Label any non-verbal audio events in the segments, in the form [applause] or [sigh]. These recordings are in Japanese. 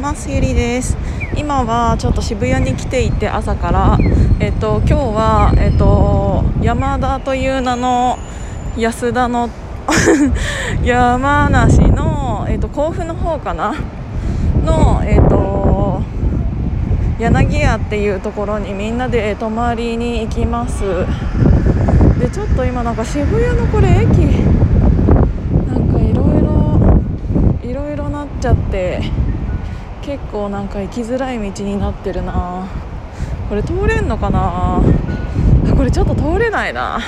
ます。ゆりです。今はちょっと渋谷に来ていて朝から。えっと今日はえっと山田という名の安田の [laughs] 山梨のえっと甲府の方かな。のえっと柳屋っていうところにみんなで泊まりに行きます。でちょっと今なんか渋谷のこれ駅なんかいろいろなっちゃって。結構なんか行きづらい道になってるな。これ通れんのかな。これちょっと通れないな。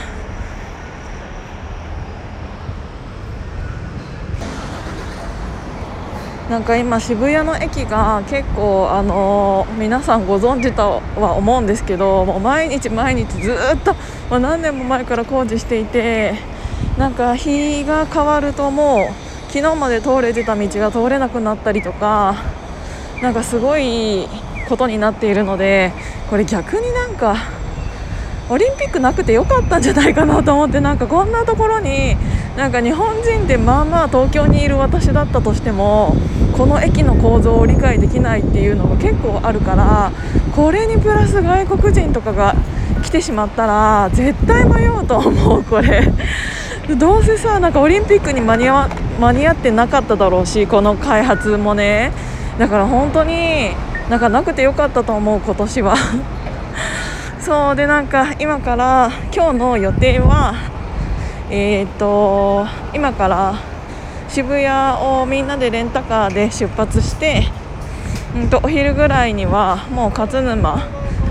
なんか今渋谷の駅が結構あのー、皆さんご存知とは思うんですけどもう毎日毎日ずっと、まあ、何年も前から工事していてなんか日が変わるともう昨日まで通れてた道が通れなくなったりとかなんかすごいことになっているのでこれ逆になんかオリンピックなくてよかったんじゃないかなと思ってなんかこんなところになんか日本人ってまあまあ東京にいる私だったとしてもこの駅の構造を理解できないっていうのが結構あるからこれにプラス外国人とかが来てしまったら絶対迷うと思うこれ。どうせさなんかオリンピックに間に合間に合ってなかっただろうしこの開発もね。だから本当になんかなくてよかったと思う今年は。[laughs] そうでなんか今から今日の予定はえっ、と今から渋谷をみんなでレンタカーで出発して、うんと、お昼ぐらいにはもう勝沼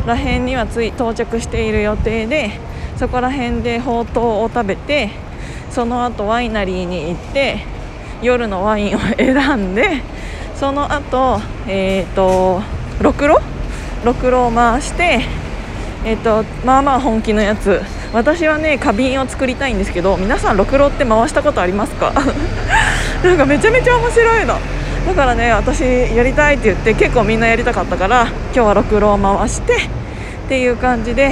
らへんにはつい到着している予定でそこら辺でほうとうを食べてその後ワイナリーに行って夜のワインを選んでその後えっ、ー、とろくろろくろを回してえっ、ー、とまあまあ本気のやつ。私はね花瓶を作りたいんですけど皆さんろくろって回したことありますか？[laughs] なんかめちゃめちゃ面白いの。だからね私やりたいって言って結構みんなやりたかったから今日はろくろを回してっていう感じで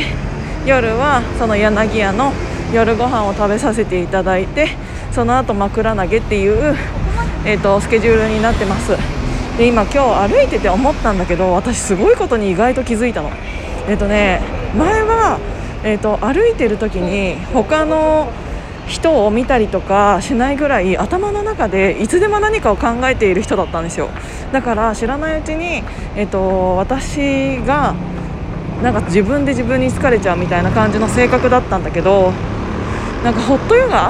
夜はその柳屋の夜ご飯を食べさせていただいてその後枕投げっていう、えーと、スケジュールになってます。で今今日歩いてて思ったんだけど私すごいことに意外と気づいたの。えっ、とね前は、えーと、歩いてる時に他の人を見たりとかしないぐらい頭の中でいつでも何かを考えている人だったんですよ。だから知らないうちに、えーと私がなんか自分で自分に疲れちゃうみたいな感じの性格だったんだけどなんかホットヨガ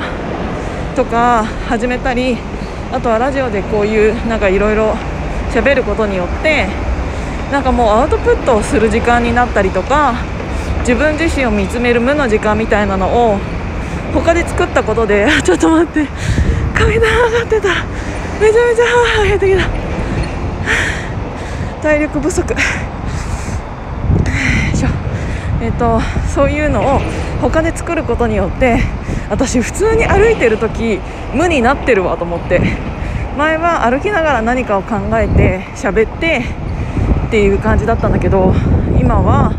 とか始めたりあとはラジオでこういうなんかいろいろ喋ることによってなんかもうアウトプットをする時間になったりとか自分自身を見つめる無の時間みたいなのを他で作ったことでちょっと待って階段上がってた。めちゃめちゃ歯がてきた。体力不足。えーと、そういうのを他で作ることによって私普通に歩いてる時無になってるわと思って。前は歩きながら何かを考えて喋ってっていう感じだったんだけど今は、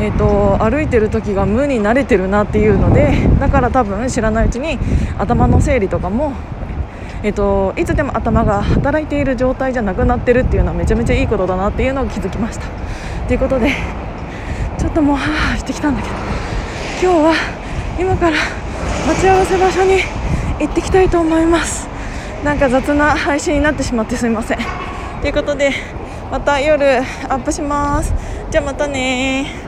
えーと、歩いてる時が無に慣れてるなっていうのでだから多分知らないうちに頭の整理とかもえーといつでも頭が働いている状態じゃなくなってるっていうのはめちゃめちゃいいことだなっていうのを気づきました。ということでちょっともうハーしてきたんだけど今日は今から待ち合わせ場所に行ってきたいと思いますなんか雑な配信になってしまってすいません。ということでまた夜アップします。じゃあまたね